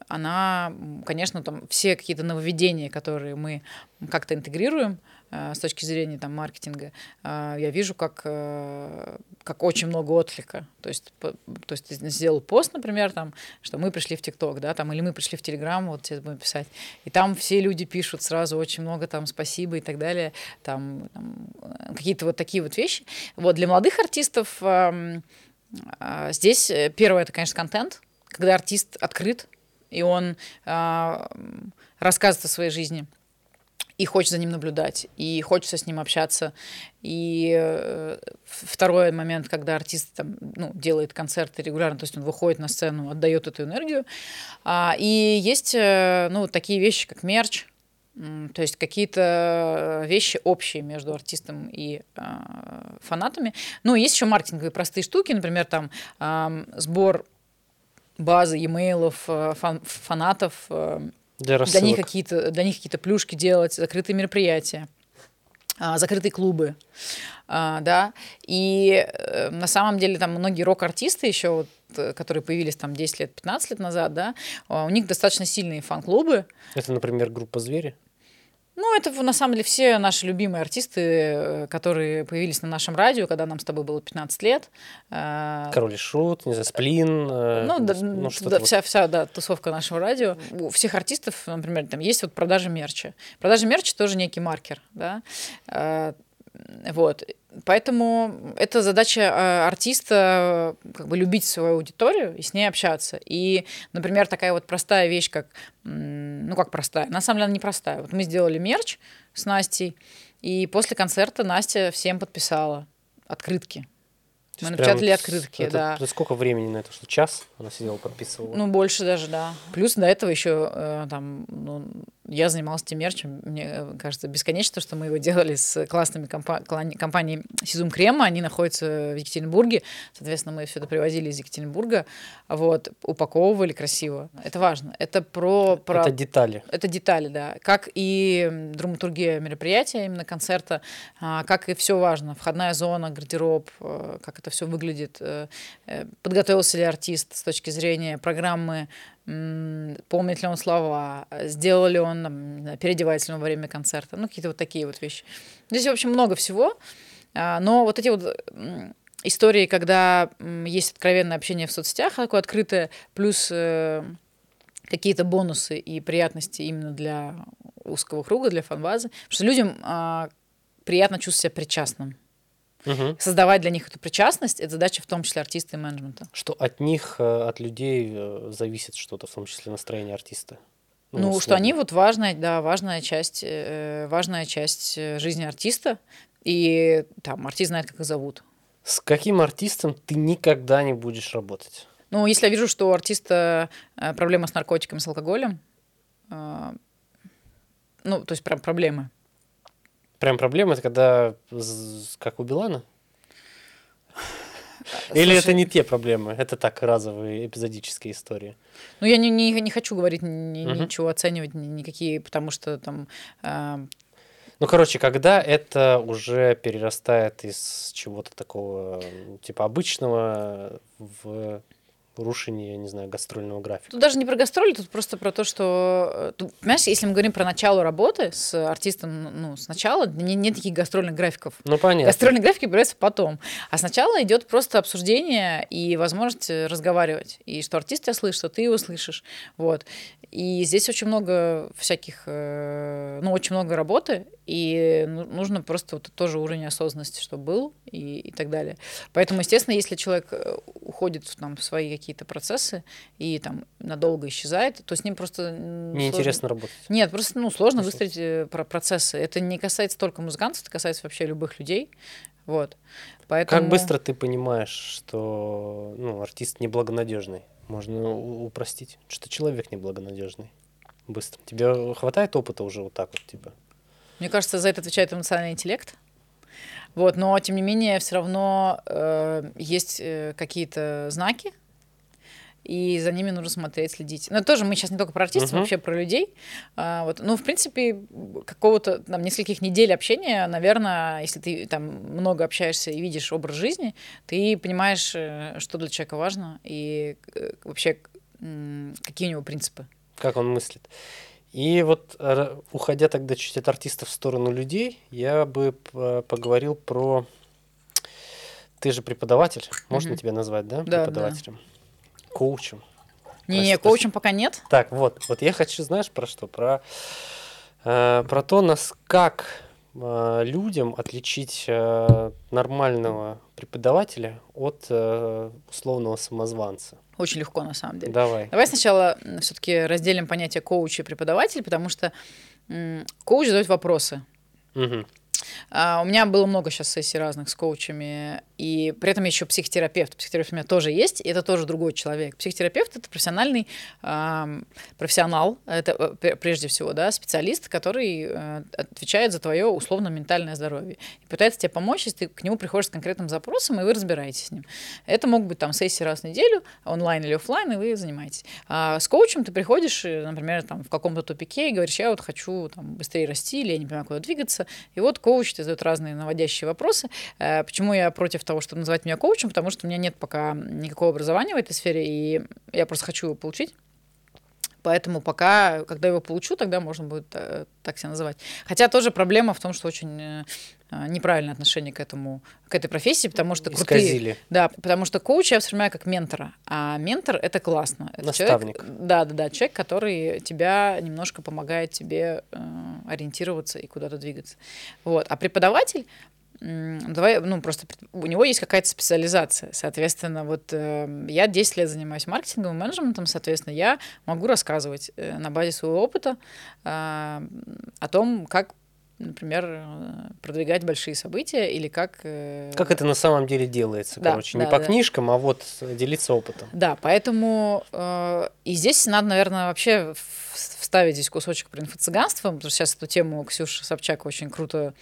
она, конечно, там все какие-то нововведения, которые мы как-то интегрируем э, с точки зрения там маркетинга, э, я вижу как как очень много отклика. То есть, по, то есть сделал пост, например, там, что мы пришли в ТикТок, да, там, или мы пришли в Телеграм, вот тебе будем писать. И там все люди пишут сразу очень много там спасибо и так далее, там, там какие-то вот такие вот вещи. Вот для молодых артистов э, э, здесь первое это, конечно, контент, когда артист открыт, и он э, рассказывает о своей жизни, и хочет за ним наблюдать, и хочется с ним общаться. И э, второй момент, когда артист там, ну, делает концерты регулярно, то есть он выходит на сцену, отдает эту энергию. А, и есть э, ну, такие вещи, как мерч, то есть какие-то вещи общие между артистом и э, фанатами. Ну, есть еще маркетинговые простые штуки, например, там э, сбор базы имейлов э, фан фанатов, э, для, для них какие-то для них какие-то плюшки делать, закрытые мероприятия, э, закрытые клубы, э, да. И э, на самом деле там многие рок-артисты еще вот которые появились там 10 лет, 15 лет назад, да, у них достаточно сильные фан-клубы. Это, например, группа «Звери»? Ну, это на самом деле все наши любимые артисты, э, которые появились на нашем радио, когда нам с тобой было 15 лет. Э, Король и Шут, не знаю, Сплин. Э, ну, да, ну да, вот. вся, вся да, тусовка нашего радио. У всех артистов, например, там есть вот продажа мерча. Продажа мерча тоже некий маркер, да. Вот. Поэтому это задача э, артиста как бы любить свою аудиторию и с ней общаться. И, например, такая вот простая вещь, как, ну как простая, на самом деле она не простая. Вот мы сделали мерч с Настей, и после концерта Настя всем подписала открытки. Мы напечатали открытки, это, да. Это сколько времени на это? Что час она сидела, подписывала? Ну, больше даже, да. Плюс до этого еще э, там, ну, я занималась тем мерчем. Мне э, кажется, бесконечно, что мы его делали с классными компа- компанией Сизум Крема. Они находятся в Екатеринбурге. Соответственно, мы все это привозили из Екатеринбурга. Вот, упаковывали красиво. Это важно. Это про... про... Это детали. Это детали, да. Как и драматургия мероприятия, именно концерта, а, как и все важно. Входная зона, гардероб, э, как это все выглядит. Э, подготовился ли артист с точки зрения программы помнит ли он слова, сделал ли он, там, переодевается ли он во время концерта, ну, какие-то вот такие вот вещи. Здесь, в общем, много всего, а, но вот эти вот истории, когда есть откровенное общение в соцсетях, такое открытое, плюс э, какие-то бонусы и приятности именно для узкого круга, для фан-базы, потому что людям а, приятно чувствовать себя причастным Угу. Создавать для них эту причастность – это задача в том числе артиста и менеджмента. Что от них, э, от людей э, зависит что-то, в том числе настроение артиста. Ну, ну что они вот важная, да, важная часть, э, важная часть жизни артиста, и там артист знает, как их зовут. С каким артистом ты никогда не будешь работать? Ну, если я вижу, что у артиста проблема с наркотиками, с алкоголем, ну, то есть прям проблемы, Прям проблема, это когда как у Билана? Или Слушай, это не те проблемы, это так разовые эпизодические истории. Ну я не не, не хочу говорить ни, угу. ничего оценивать ни, никакие, потому что там. Э... Ну короче, когда это уже перерастает из чего-то такого типа обычного в рушение, я не знаю, гастрольного графика. Тут даже не про гастроли, тут просто про то, что, э, тут, понимаешь, если мы говорим про начало работы с артистом, ну, сначала не, нет таких гастрольных графиков. Ну, понятно. Гастрольные графики появляются потом. А сначала идет просто обсуждение и возможность разговаривать. И что артист тебя слышит, что ты его слышишь. Вот. И здесь очень много всяких, э, ну, очень много работы, и ну, нужно просто вот тоже уровень осознанности, чтобы был, и, и так далее. Поэтому, естественно, если человек э, уходит там, в свои какие-то процессы и там надолго исчезает, то с ним просто... Неинтересно работать. Нет, просто ну, сложно Просто... выстроить э, про процессы. Это не касается только музыкантов, это касается вообще любых людей. Вот. Поэтому... Как быстро ты понимаешь, что ну, артист неблагонадежный? Можно упростить, что человек неблагонадежный. Быстро. Тебе хватает опыта уже вот так вот, типа? Мне кажется, за это отвечает эмоциональный интеллект. Вот, но тем не менее, все равно э, есть э, какие-то знаки, и за ними нужно смотреть, следить. Но тоже мы сейчас не только про артистов, uh-huh. вообще про людей. А, вот. Ну, в принципе, какого-то там нескольких недель общения, наверное, если ты там много общаешься и видишь образ жизни, ты понимаешь, э, что для человека важно и э, вообще какие у него принципы. Как он мыслит. И вот, уходя тогда чуть от артистов в сторону людей, я бы поговорил про... Ты же преподаватель, можно угу. тебя назвать, да, да преподавателем? Да. Коучем. Не-не, коучем пока нет. Так, вот, вот я хочу, знаешь, про что? Про, э, про то, нас как э, людям отличить э, нормального преподавателя от э, условного самозванца. Очень легко, на самом деле. Давай. Давай сначала все-таки разделим понятие коуч и преподаватель, потому что коуч задает вопросы. Угу. У меня было много сейчас сессий разных с коучами, и при этом еще психотерапевт. Психотерапевт у меня тоже есть, и это тоже другой человек. Психотерапевт — это профессиональный э, профессионал, это э, прежде всего, да, специалист, который э, отвечает за твое условно-ментальное здоровье. И пытается тебе помочь, если ты к нему приходишь с конкретным запросом, и вы разбираетесь с ним. Это могут быть там сессии раз в неделю, онлайн или офлайн, и вы занимаетесь. А с коучем ты приходишь, например, там, в каком-то тупике и говоришь, я вот хочу там, быстрее расти, или я не понимаю, куда двигаться. И вот коуч тебе задает разные наводящие вопросы. Э, почему я против того, чтобы называть меня коучем, потому что у меня нет пока никакого образования в этой сфере, и я просто хочу его получить. Поэтому пока, когда его получу, тогда можно будет э, так себя называть. Хотя тоже проблема в том, что очень э, неправильное отношение к этому, к этой профессии, потому что крутые, да, потому что коуч я воспринимаю как ментора, а ментор это классно. Это Наставник. Человек, да, да, да, человек, который тебя немножко помогает тебе э, ориентироваться и куда-то двигаться. Вот, а преподаватель давай, ну, просто у него есть какая-то специализация. Соответственно, вот э, я 10 лет занимаюсь маркетингом и менеджментом, соответственно, я могу рассказывать э, на базе своего опыта э, о том, как например, э, продвигать большие события или как... Э, как это на самом деле делается, да, короче, да, не по да. книжкам, а вот делиться опытом. Да, поэтому э, и здесь надо, наверное, вообще вставить здесь кусочек про инфо-цыганство, потому что сейчас эту тему Ксюша Собчак очень круто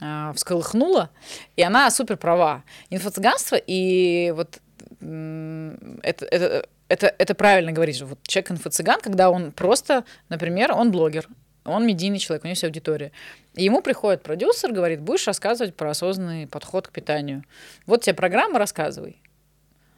э, всколыхнула, и она супер права. Инфо-цыганство и вот это, это, это, это правильно говорить, вот человек инфо-цыган, когда он просто, например, он блогер, он медийный человек, у него есть аудитория. И ему приходит продюсер, говорит, будешь рассказывать про осознанный подход к питанию. Вот тебе программа, рассказывай.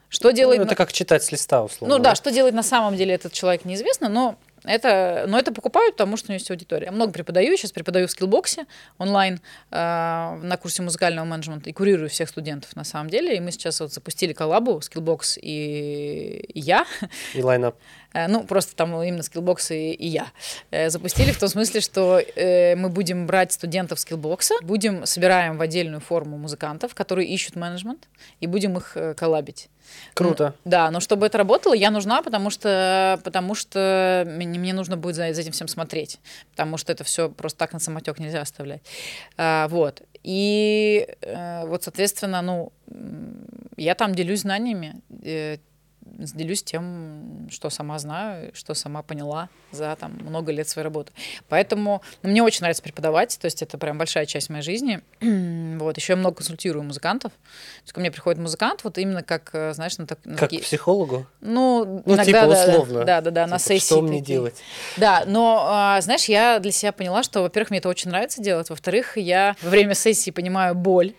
Что делает... Ну, это как читать с листа, условно. Ну да, что делает на самом деле этот человек, неизвестно, но это, но это покупают, потому что у него есть аудитория. Я много преподаю, сейчас преподаю в Skillbox е онлайн э, на курсе музыкального менеджмента и курирую всех студентов на самом деле. И мы сейчас вот запустили коллабу Skillbox и, и я. И лайнап. Э, ну, просто там именно Skillbox и, и я. Э, запустили в том смысле, что э, мы будем брать студентов Skillbox, будем, собираем в отдельную форму музыкантов, которые ищут менеджмент, и будем их коллабить. Круто. Да, но чтобы это работало, я нужна, потому что, потому что мне, мне нужно будет за, за этим всем смотреть, потому что это все просто так на самотек нельзя оставлять. А, вот. И э, вот, соответственно, ну, я там делюсь знаниями, э, делюсь тем, что сама знаю, что сама поняла за там, много лет своей работы. Поэтому ну, мне очень нравится преподавать, то есть это прям большая часть моей жизни. вот, еще я много консультирую музыкантов. То есть ко мне приходит музыкант, вот именно как, э, знаешь, на, так, на как такие... психологу? Ну, ну иногда, типа условно. Да, да, да, типа, на сессии. Что мне делать? Да, но, а, знаешь, я для себя поняла, что, во-первых, мне это очень нравится делать, во-вторых, я во время сессии понимаю боль,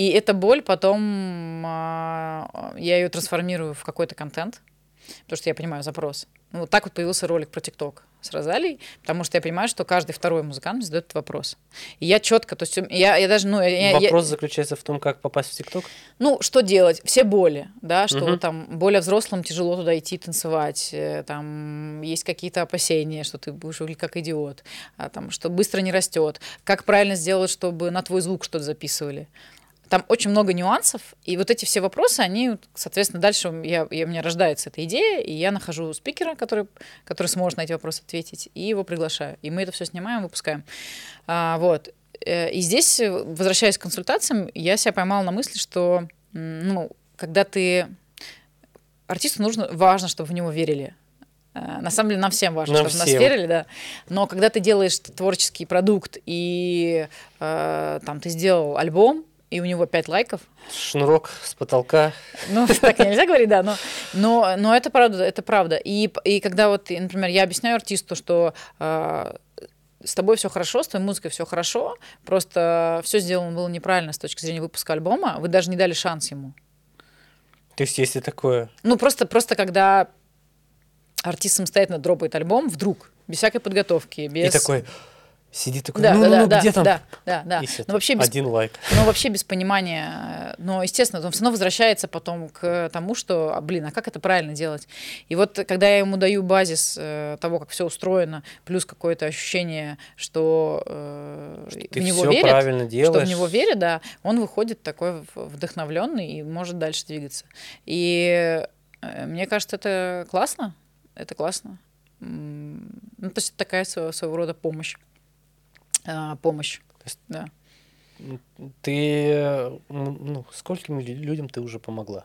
и эта боль потом а, я ее трансформирую в какой-то контент, потому что я понимаю запрос. Ну, вот так вот появился ролик про ТикТок с Розалией, потому что я понимаю, что каждый второй музыкант задает этот вопрос. И я четко, то есть я, я даже, ну... Я, вопрос я, заключается в том, как попасть в ТикТок? Ну, что делать? Все боли, да, что угу. там более взрослым тяжело туда идти танцевать, э, там есть какие-то опасения, что ты будешь выглядеть как идиот, а, там, что быстро не растет, как правильно сделать, чтобы на твой звук что-то записывали. Там очень много нюансов, и вот эти все вопросы, они, соответственно, дальше я, я, у меня рождается эта идея, и я нахожу спикера, который, который сможет на эти вопросы ответить, и его приглашаю. И мы это все снимаем, выпускаем. А, вот. Э, и здесь, возвращаясь к консультациям, я себя поймала на мысли, что, ну, когда ты... Артисту нужно, важно, чтобы в него верили. Э, на самом деле нам всем важно, нам чтобы всем. нас верили, да. Но когда ты делаешь творческий продукт и э, там ты сделал альбом, и у него 5 лайков. Шнурок с потолка. Ну, так нельзя говорить, да, но, но, но это правда, это правда. И, и когда вот, например, я объясняю артисту, что э, с тобой все хорошо, с твоей музыкой все хорошо, просто все сделано было неправильно с точки зрения выпуска альбома, вы даже не дали шанс ему. То есть, если такое... Ну, просто, просто когда артист самостоятельно дропает альбом вдруг, без всякой подготовки, без... И такой сидит такой, Да, ну, да, ну, да, ну, да, где там? да, да, да. И всё, Но вообще без Один лайк. но вообще без понимания, но, естественно, он все равно возвращается потом к тому, что, а, блин, а как это правильно делать? И вот когда я ему даю базис э, того, как все устроено, плюс какое-то ощущение, что, э, Ты в него верят, правильно что делаешь. в него верят, да, он выходит такой вдохновленный и может дальше двигаться. И э, мне кажется, это классно, это классно. Ну, то есть это такая своего, своего рода помощь. А, помощь. есть да. Ты, э, м, ну, скольким лю- людям ты уже помогла?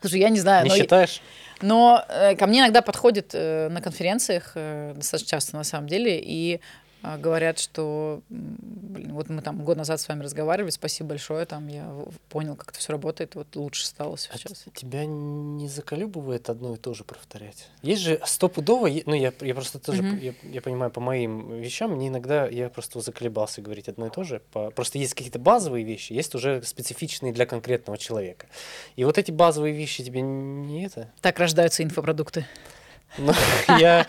Слушай, я не знаю, Не но, считаешь? но э, ко мне иногда подходят э, на конференциях, э, достаточно часто на самом деле, и э, говорят, что, блин, вот мы там год назад с вами разговаривали, спасибо большое, там я понял, как это все работает, вот лучше стало А сейчас. Тебя не заколюбывает одно и то же повторять? Есть же стопудово, ну я, я просто тоже, п- я, я понимаю, по моим вещам, мне иногда, я просто заколебался говорить одно и то же. по- просто есть какие-то базовые вещи, есть уже специфичные для конкретного человека. И вот эти базовые вещи тебе не это? Так рождаются инфопродукты. Ну, я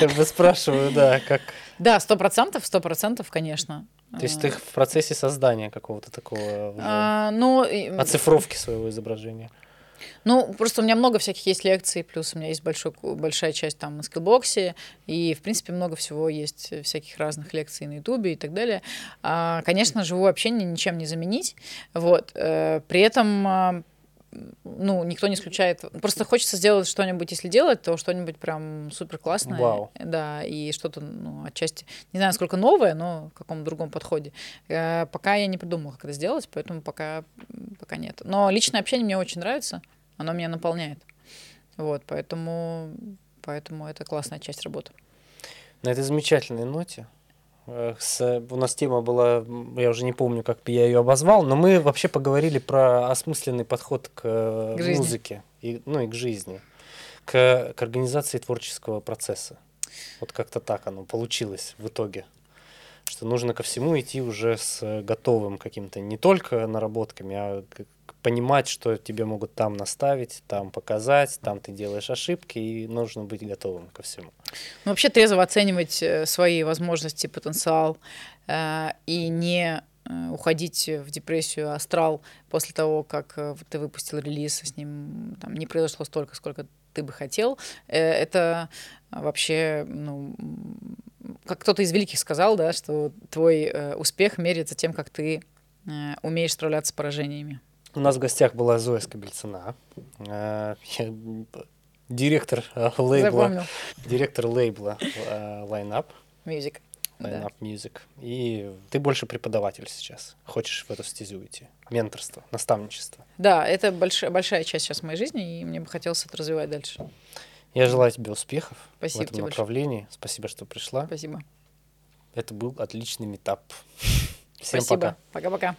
как бы спрашиваю, да, как... Да, сто процентов, сто процентов, конечно. То есть Э, ты в процессе создания какого-то такого а, ну, оцифровки своего изображения. Ну, просто у меня много всяких есть лекций, плюс у меня есть большой, большая часть там на скиллбоксе, и, в принципе, много всего есть э, всяких разных лекций на ютубе и так далее. А, конечно, живое общение ничем не заменить, вот. э, При этом а, ну, никто не исключает. Просто хочется сделать что-нибудь, если делать, то что-нибудь прям супер классное. Вау. Да, и что-то, ну, отчасти, не знаю, сколько новое, но в каком другом подходе. Э, Пока я не придумала, как это сделать, поэтому пока, пока нет. Но личное общение мне очень нравится, оно меня наполняет. Вот, поэтому, поэтому это классная часть работы. На этой замечательной ноте с- у нас тема была, я уже не помню, как я ее обозвал, но мы вообще поговорили про осмысленный подход к, э, К жизни. музыке, и, ну и к жизни, к, к организации творческого процесса. Вот как-то так оно получилось в итоге. Нужно ко всему идти уже с э, готовым каким-то, не только наработками, а понимать, что тебе могут там наставить, там показать, там ты делаешь ошибки, и нужно быть готовым ко всему. Ну, вообще трезво оценивать э, свои возможности, потенциал э, и не э, уходить в депрессию, астрал после того, как ты выпустил релиз, с ним там, не произошло столько, сколько ты бы хотел. Это вообще, ну, как кто-то из великих сказал, да, что твой э, успех меряется тем, как ты э, умеешь справляться с поражениями. У нас в гостях была Зоя Скобельцина, э, м, директор э, лейбла, Запомнил. директор лейбла э, Line Up, Music. Line Да. Music. И ты больше преподаватель сейчас. Хочешь в эту стезю идти. Менторство, наставничество. Да, это большая, большая часть сейчас моей жизни, и мне бы хотелось это развивать дальше. Я желаю тебе успехов Спасибо в этом тебе большое. направлении. Спасибо, что пришла. Спасибо. Это был отличный метап. Всем Спасибо. пока. Пока-пока.